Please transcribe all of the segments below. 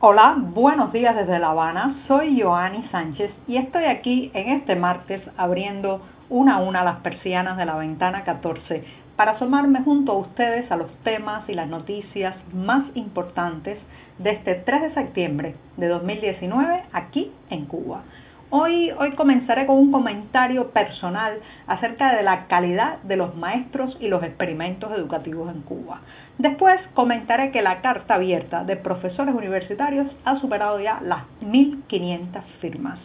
Hola, buenos días desde La Habana. Soy Joanny Sánchez y estoy aquí en este martes abriendo una a una las persianas de la ventana 14 para asomarme junto a ustedes a los temas y las noticias más importantes de este 3 de septiembre de 2019 aquí en Cuba. Hoy, hoy comenzaré con un comentario personal acerca de la calidad de los maestros y los experimentos educativos en Cuba. Después comentaré que la carta abierta de profesores universitarios ha superado ya las 1.500 firmas.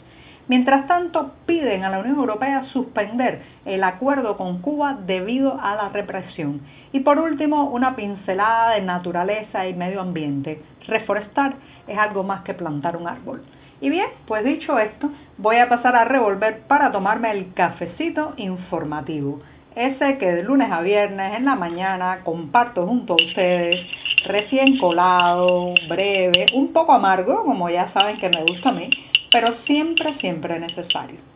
Mientras tanto, piden a la Unión Europea suspender el acuerdo con Cuba debido a la represión. Y por último, una pincelada de naturaleza y medio ambiente. Reforestar es algo más que plantar un árbol. Y bien, pues dicho esto, voy a pasar a revolver para tomarme el cafecito informativo. Ese que de lunes a viernes en la mañana comparto junto a ustedes, recién colado, breve, un poco amargo, como ya saben que me gusta a mí, pero siempre, siempre necesario.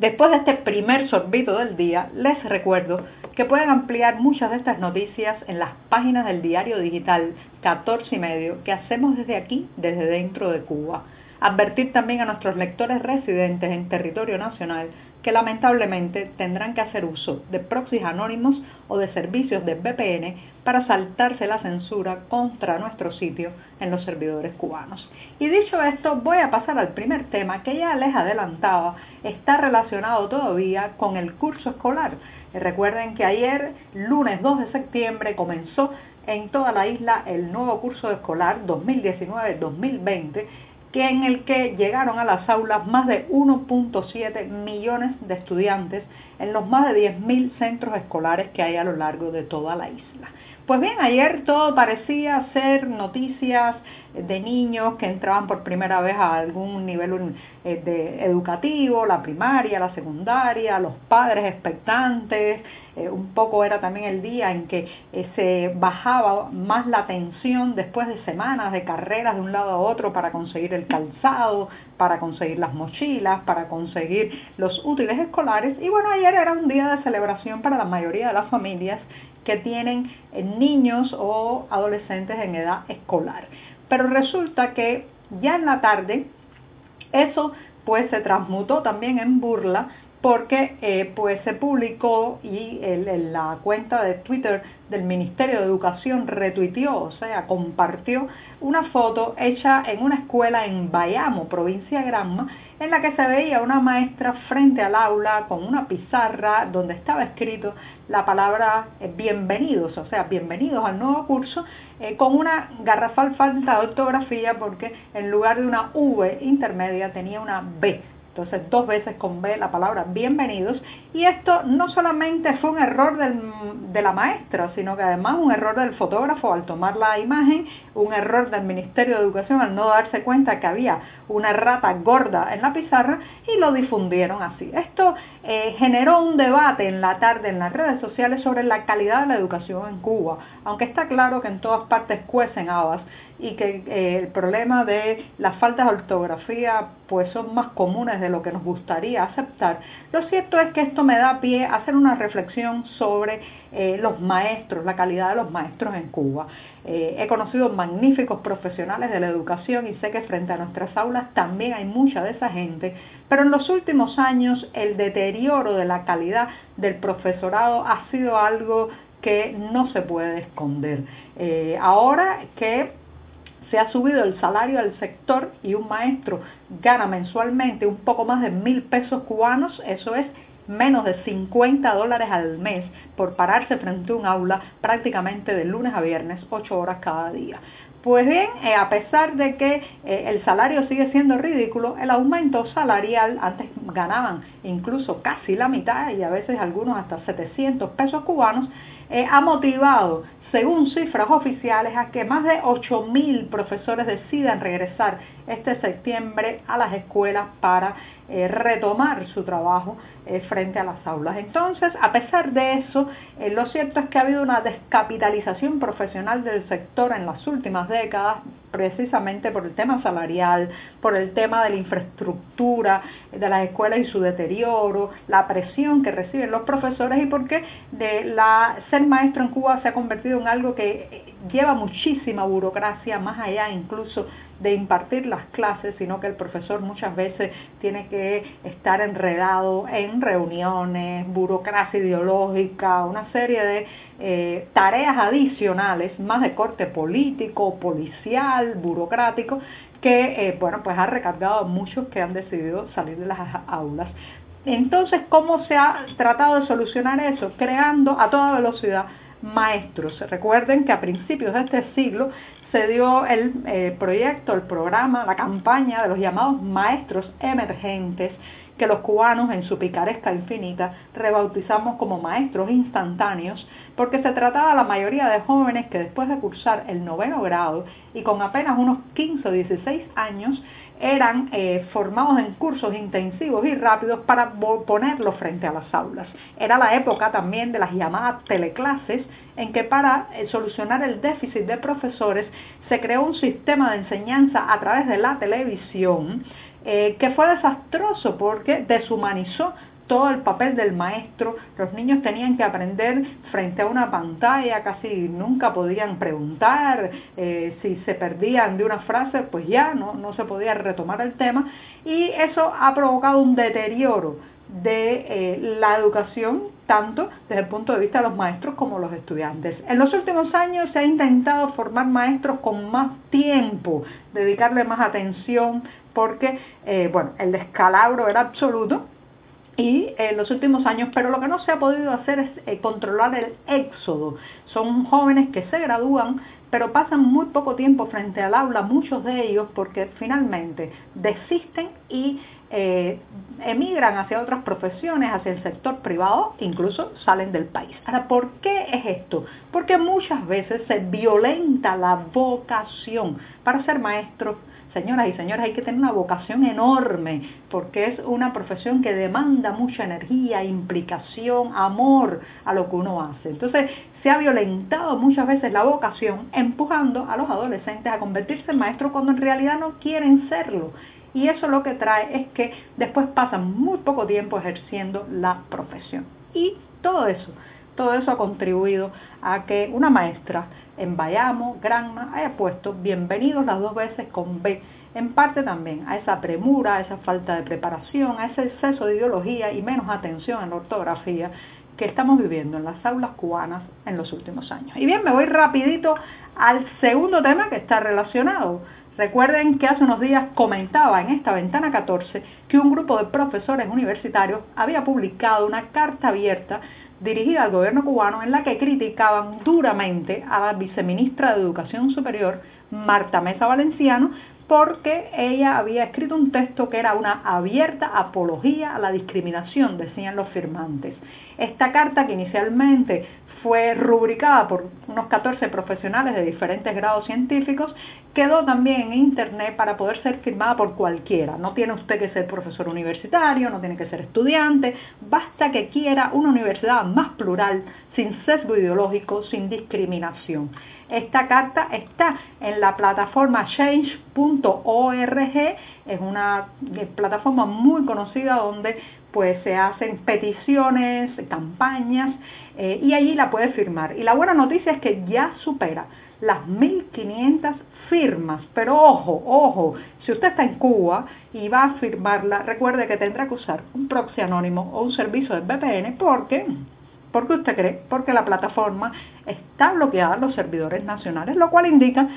Después de este primer sorbito del día, les recuerdo que pueden ampliar muchas de estas noticias en las páginas del diario digital 14 y medio que hacemos desde aquí, desde dentro de Cuba. Advertir también a nuestros lectores residentes en territorio nacional que lamentablemente tendrán que hacer uso de proxies anónimos o de servicios de VPN para saltarse la censura contra nuestro sitio en los servidores cubanos. Y dicho esto, voy a pasar al primer tema que ya les adelantaba, está relacionado todavía con el curso escolar. Recuerden que ayer, lunes 2 de septiembre, comenzó en toda la isla el nuevo curso escolar 2019-2020 que en el que llegaron a las aulas más de 1.7 millones de estudiantes en los más de 10.000 centros escolares que hay a lo largo de toda la isla. Pues bien, ayer todo parecía ser noticias de niños que entraban por primera vez a algún nivel eh, de educativo, la primaria, la secundaria, los padres expectantes, eh, un poco era también el día en que eh, se bajaba más la tensión después de semanas de carreras de un lado a otro para conseguir el calzado, para conseguir las mochilas, para conseguir los útiles escolares. Y bueno, ayer era un día de celebración para la mayoría de las familias que tienen niños o adolescentes en edad escolar. Pero resulta que ya en la tarde eso pues se transmutó también en burla porque eh, pues se publicó y en la cuenta de Twitter del Ministerio de Educación retuiteó, o sea, compartió una foto hecha en una escuela en Bayamo, provincia de Granma, en la que se veía una maestra frente al aula con una pizarra donde estaba escrito la palabra eh, bienvenidos, o sea, bienvenidos al nuevo curso, eh, con una garrafal falta de ortografía porque en lugar de una V intermedia tenía una B entonces, dos veces con B la palabra bienvenidos. Y esto no solamente fue un error de la maestra, sino que además un error del fotógrafo al tomar la imagen, un error del Ministerio de Educación al no darse cuenta que había una rata gorda en la pizarra y lo difundieron así. Esto eh, generó un debate en la tarde en las redes sociales sobre la calidad de la educación en Cuba, aunque está claro que en todas partes cuecen habas y que eh, el problema de las faltas de ortografía pues son más comunes de lo que nos gustaría aceptar. Lo cierto es que esto me da pie a hacer una reflexión sobre eh, los maestros, la calidad de los maestros en Cuba. Eh, he conocido magníficos profesionales de la educación y sé que frente a nuestras aulas también hay mucha de esa gente, pero en los últimos años el deterioro de la calidad del profesorado ha sido algo que no se puede esconder. ahora que se ha subido el salario del sector y un maestro gana mensualmente un poco más de mil pesos cubanos, eso es menos de 50 dólares al mes por pararse frente a un aula prácticamente de lunes a viernes, 8 horas cada día. Pues bien, eh, a pesar de que eh, el salario sigue siendo ridículo, el aumento salarial, antes ganaban incluso casi la mitad y a veces algunos hasta 700 pesos cubanos, eh, ha motivado según cifras oficiales, a que más de 8.000 profesores decidan regresar este septiembre a las escuelas para eh, retomar su trabajo eh, frente a las aulas. Entonces, a pesar de eso, eh, lo cierto es que ha habido una descapitalización profesional del sector en las últimas décadas, precisamente por el tema salarial, por el tema de la infraestructura de las escuelas y su deterioro, la presión que reciben los profesores y porque de ser maestro en Cuba se ha convertido algo que lleva muchísima burocracia, más allá incluso de impartir las clases, sino que el profesor muchas veces tiene que estar enredado en reuniones, burocracia ideológica, una serie de eh, tareas adicionales, más de corte político, policial, burocrático, que eh, bueno pues ha recargado a muchos que han decidido salir de las aulas. Entonces, ¿cómo se ha tratado de solucionar eso? Creando a toda velocidad maestros. Recuerden que a principios de este siglo se dio el eh, proyecto, el programa, la campaña de los llamados maestros emergentes que los cubanos en su picaresca infinita rebautizamos como maestros instantáneos porque se trataba la mayoría de jóvenes que después de cursar el noveno grado y con apenas unos 15 o 16 años eran eh, formados en cursos intensivos y rápidos para ponerlos frente a las aulas. Era la época también de las llamadas teleclases, en que para eh, solucionar el déficit de profesores se creó un sistema de enseñanza a través de la televisión eh, que fue desastroso porque deshumanizó todo el papel del maestro, los niños tenían que aprender frente a una pantalla, casi nunca podían preguntar, eh, si se perdían de una frase, pues ya no, no se podía retomar el tema y eso ha provocado un deterioro de eh, la educación, tanto desde el punto de vista de los maestros como los estudiantes. En los últimos años se ha intentado formar maestros con más tiempo, dedicarle más atención, porque eh, bueno, el descalabro era absoluto y en los últimos años, pero lo que no se ha podido hacer es eh, controlar el éxodo. Son jóvenes que se gradúan, pero pasan muy poco tiempo frente al aula, muchos de ellos, porque finalmente desisten y eh, emigran hacia otras profesiones, hacia el sector privado, incluso salen del país. Ahora, ¿por qué es esto? Porque muchas veces se violenta la vocación para ser maestro, Señoras y señores, hay que tener una vocación enorme porque es una profesión que demanda mucha energía, implicación, amor a lo que uno hace. Entonces, se ha violentado muchas veces la vocación empujando a los adolescentes a convertirse en maestros cuando en realidad no quieren serlo. Y eso lo que trae es que después pasan muy poco tiempo ejerciendo la profesión. Y todo eso, todo eso ha contribuido a que una maestra en Bayamo, Granma, haya puesto bienvenidos las dos veces con B, en parte también a esa premura, a esa falta de preparación, a ese exceso de ideología y menos atención en la ortografía que estamos viviendo en las aulas cubanas en los últimos años. Y bien, me voy rapidito al segundo tema que está relacionado. Recuerden que hace unos días comentaba en esta ventana 14 que un grupo de profesores universitarios había publicado una carta abierta dirigida al gobierno cubano en la que criticaban duramente a la viceministra de Educación Superior, Marta Mesa Valenciano, porque ella había escrito un texto que era una abierta apología a la discriminación, decían los firmantes. Esta carta, que inicialmente fue rubricada por unos 14 profesionales de diferentes grados científicos, quedó también en Internet para poder ser firmada por cualquiera. No tiene usted que ser profesor universitario, no tiene que ser estudiante, basta que quiera una universidad más plural, sin sesgo ideológico, sin discriminación. Esta carta está en la plataforma change.org, es una plataforma muy conocida donde pues se hacen peticiones, campañas eh, y allí la puede firmar. Y la buena noticia es que ya supera las 1.500 firmas, pero ojo, ojo, si usted está en Cuba y va a firmarla, recuerde que tendrá que usar un proxy anónimo o un servicio de VPN porque ¿Por qué usted cree? Porque la plataforma está bloqueada a los servidores nacionales, lo cual indica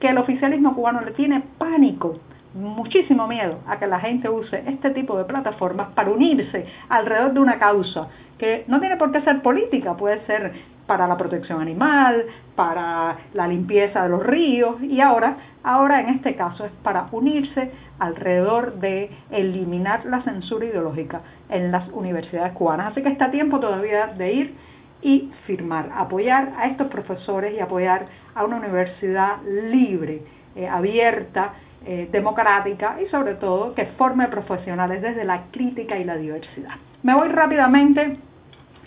que el oficialismo cubano le tiene pánico muchísimo miedo a que la gente use este tipo de plataformas para unirse alrededor de una causa que no tiene por qué ser política, puede ser para la protección animal, para la limpieza de los ríos y ahora, ahora en este caso es para unirse alrededor de eliminar la censura ideológica en las universidades cubanas. Así que está tiempo todavía de ir y firmar, apoyar a estos profesores y apoyar a una universidad libre, eh, abierta, eh, democrática y sobre todo que forme profesionales desde la crítica y la diversidad. Me voy rápidamente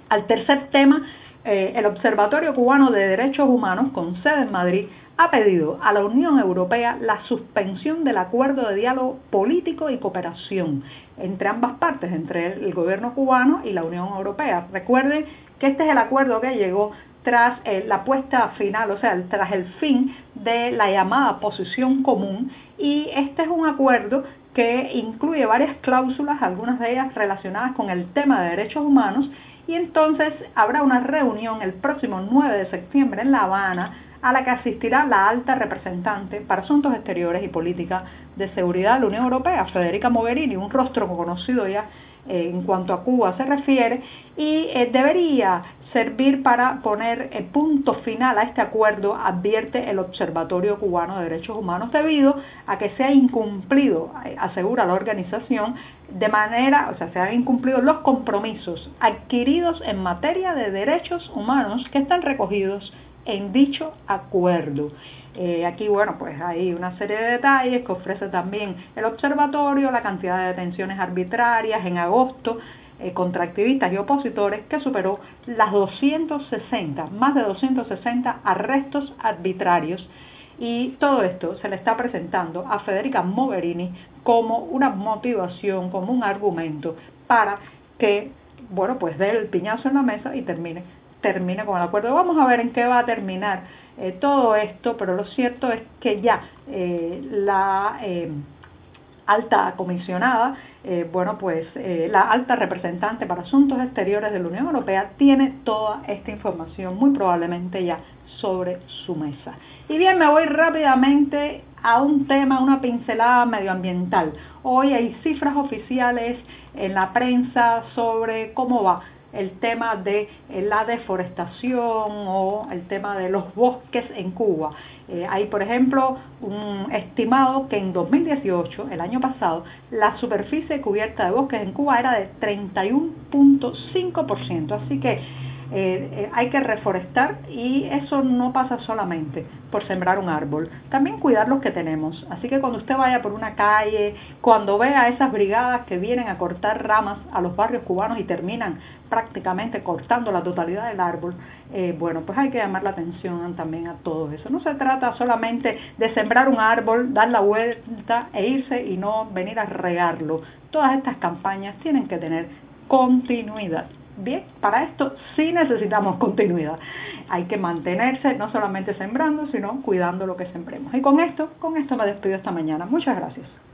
al tercer tema. Eh, el Observatorio Cubano de Derechos Humanos, con sede en Madrid, ha pedido a la Unión Europea la suspensión del acuerdo de diálogo político y cooperación entre ambas partes, entre el gobierno cubano y la Unión Europea. Recuerden que este es el acuerdo que llegó tras eh, la puesta final, o sea, tras el fin de la llamada posición común y este es un acuerdo que incluye varias cláusulas, algunas de ellas relacionadas con el tema de derechos humanos y entonces habrá una reunión el próximo 9 de septiembre en La Habana a la que asistirá la alta representante para asuntos exteriores y política de seguridad de la Unión Europea, Federica Mogherini, un rostro conocido ya eh, en cuanto a Cuba se refiere, y eh, debería servir para poner el punto final a este acuerdo, advierte el Observatorio Cubano de Derechos Humanos, debido a que se ha incumplido, eh, asegura la organización, de manera, o sea, se han incumplido los compromisos adquiridos en materia de derechos humanos que están recogidos en dicho acuerdo. Eh, aquí, bueno, pues hay una serie de detalles que ofrece también el observatorio, la cantidad de detenciones arbitrarias en agosto eh, contra activistas y opositores que superó las 260, más de 260 arrestos arbitrarios y todo esto se le está presentando a Federica Mogherini como una motivación, como un argumento para que, bueno, pues dé el piñazo en la mesa y termine termine con el acuerdo. Vamos a ver en qué va a terminar eh, todo esto, pero lo cierto es que ya eh, la eh, alta comisionada, bueno, pues la alta representante para asuntos exteriores de la Unión Europea tiene toda esta información muy probablemente ya sobre su mesa. Y bien, me voy rápidamente a un tema, una pincelada medioambiental. Hoy hay cifras oficiales en la prensa sobre cómo va el tema de eh, la deforestación o el tema de los bosques en Cuba. Eh, hay, por ejemplo, un estimado que en 2018, el año pasado, la superficie cubierta de bosques en Cuba era de 31.5%. Así que eh, eh, hay que reforestar y eso no pasa solamente por sembrar un árbol, también cuidar los que tenemos. Así que cuando usted vaya por una calle, cuando vea esas brigadas que vienen a cortar ramas a los barrios cubanos y terminan prácticamente cortando la totalidad del árbol, eh, bueno, pues hay que llamar la atención también a todo eso. No se trata solamente de sembrar un árbol, dar la vuelta e irse y no venir a regarlo. Todas estas campañas tienen que tener continuidad. Bien, para esto sí necesitamos continuidad. Hay que mantenerse no solamente sembrando, sino cuidando lo que sembremos. Y con esto, con esto me despido esta mañana. Muchas gracias.